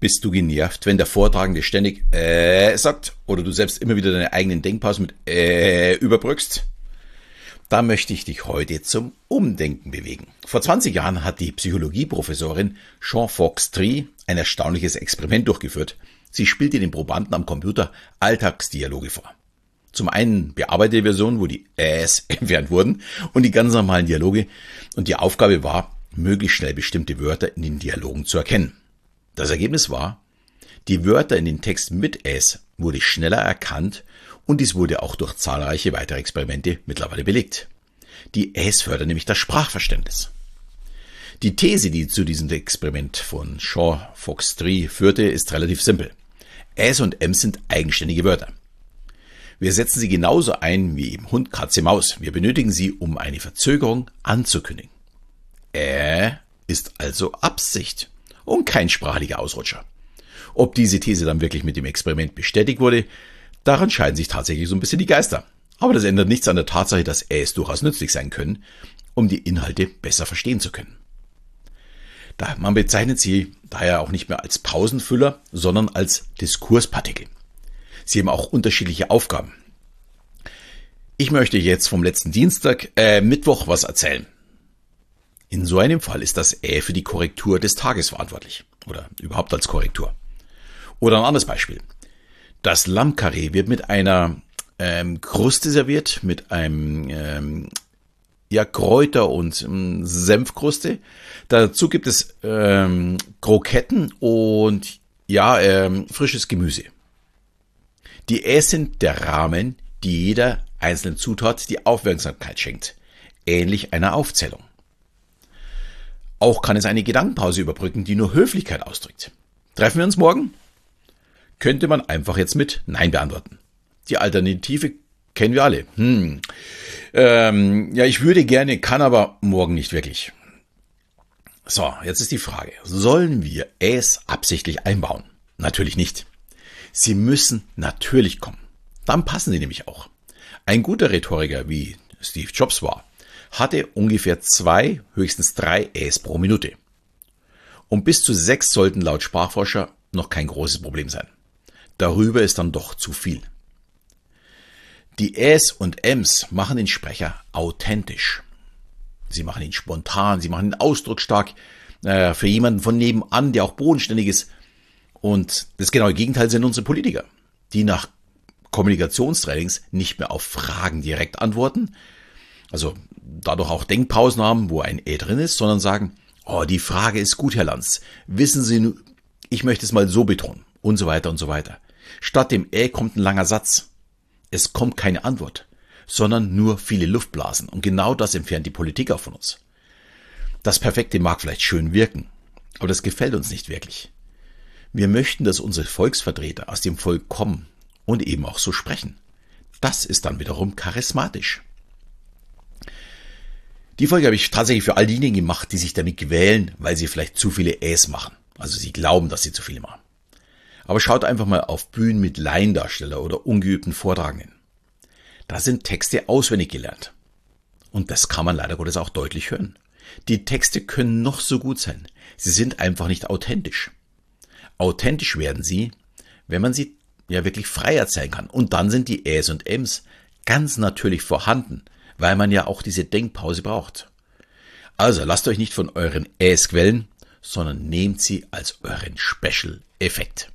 Bist du genervt, wenn der Vortragende ständig äh sagt oder du selbst immer wieder deine eigenen Denkpausen mit äh überbrückst? Da möchte ich dich heute zum Umdenken bewegen. Vor 20 Jahren hat die Psychologieprofessorin Jean Fox Tree ein erstaunliches Experiment durchgeführt. Sie spielte den Probanden am Computer Alltagsdialoge vor. Zum einen bearbeitete Version, wo die Äs entfernt wurden und die ganz normalen Dialoge. Und die Aufgabe war, möglichst schnell bestimmte Wörter in den Dialogen zu erkennen. Das Ergebnis war, die Wörter in den Texten mit S wurde schneller erkannt und dies wurde auch durch zahlreiche weitere Experimente mittlerweile belegt. Die S fördert nämlich das Sprachverständnis. Die These, die zu diesem Experiment von Shaw Fox Tree führte, ist relativ simpel. S und M sind eigenständige Wörter. Wir setzen sie genauso ein wie im Hund, Katze, Maus. Wir benötigen sie, um eine Verzögerung anzukündigen. Äh ist also Absicht und kein sprachlicher Ausrutscher. Ob diese These dann wirklich mit dem Experiment bestätigt wurde, daran scheiden sich tatsächlich so ein bisschen die Geister. Aber das ändert nichts an der Tatsache, dass Äs durchaus nützlich sein können, um die Inhalte besser verstehen zu können. Man bezeichnet sie daher auch nicht mehr als Pausenfüller, sondern als Diskurspartikel. Sie haben auch unterschiedliche Aufgaben. Ich möchte jetzt vom letzten Dienstag, äh, Mittwoch was erzählen. In so einem Fall ist das Ä für die Korrektur des Tages verantwortlich. Oder überhaupt als Korrektur. Oder ein anderes Beispiel. Das Lammkarree wird mit einer ähm, Kruste serviert, mit einem ähm, ja, Kräuter- und ähm, Senfkruste. Dazu gibt es ähm, Kroketten und ja, ähm, frisches Gemüse. Die Äs sind der Rahmen, die jeder einzelnen Zutat die Aufmerksamkeit schenkt. Ähnlich einer Aufzählung. Auch kann es eine Gedankenpause überbrücken, die nur Höflichkeit ausdrückt. Treffen wir uns morgen? Könnte man einfach jetzt mit Nein beantworten. Die Alternative kennen wir alle. Hm. Ähm, ja, ich würde gerne, kann aber morgen nicht wirklich. So, jetzt ist die Frage, sollen wir es absichtlich einbauen? Natürlich nicht. Sie müssen natürlich kommen. Dann passen sie nämlich auch. Ein guter Rhetoriker, wie Steve Jobs war, hatte ungefähr zwei, höchstens drei Äs pro Minute. Und bis zu sechs sollten laut Sprachforscher noch kein großes Problem sein. Darüber ist dann doch zu viel. Die Äs und Ms machen den Sprecher authentisch. Sie machen ihn spontan, sie machen ihn ausdrucksstark. Äh, für jemanden von nebenan, der auch bodenständig ist. Und das genaue Gegenteil sind unsere Politiker, die nach Kommunikationstrainings nicht mehr auf Fragen direkt antworten, also dadurch auch Denkpausen haben, wo ein E drin ist, sondern sagen, oh, die Frage ist gut, Herr Lanz. Wissen Sie, ich möchte es mal so betonen und so weiter und so weiter. Statt dem Ä kommt ein langer Satz. Es kommt keine Antwort, sondern nur viele Luftblasen. Und genau das entfernt die Politik auch von uns. Das Perfekte mag vielleicht schön wirken, aber das gefällt uns nicht wirklich. Wir möchten, dass unsere Volksvertreter aus dem Volk kommen und eben auch so sprechen. Das ist dann wiederum charismatisch. Die Folge habe ich tatsächlich für all diejenigen gemacht, die sich damit quälen, weil sie vielleicht zu viele Äs machen. Also sie glauben, dass sie zu viele machen. Aber schaut einfach mal auf Bühnen mit Laiendarsteller oder ungeübten Vortragenden. Da sind Texte auswendig gelernt. Und das kann man leider Gottes auch deutlich hören. Die Texte können noch so gut sein. Sie sind einfach nicht authentisch. Authentisch werden sie, wenn man sie ja wirklich frei erzählen kann. Und dann sind die Äs und Ms ganz natürlich vorhanden weil man ja auch diese Denkpause braucht. Also lasst euch nicht von euren Äs quellen, sondern nehmt sie als euren Special-Effekt.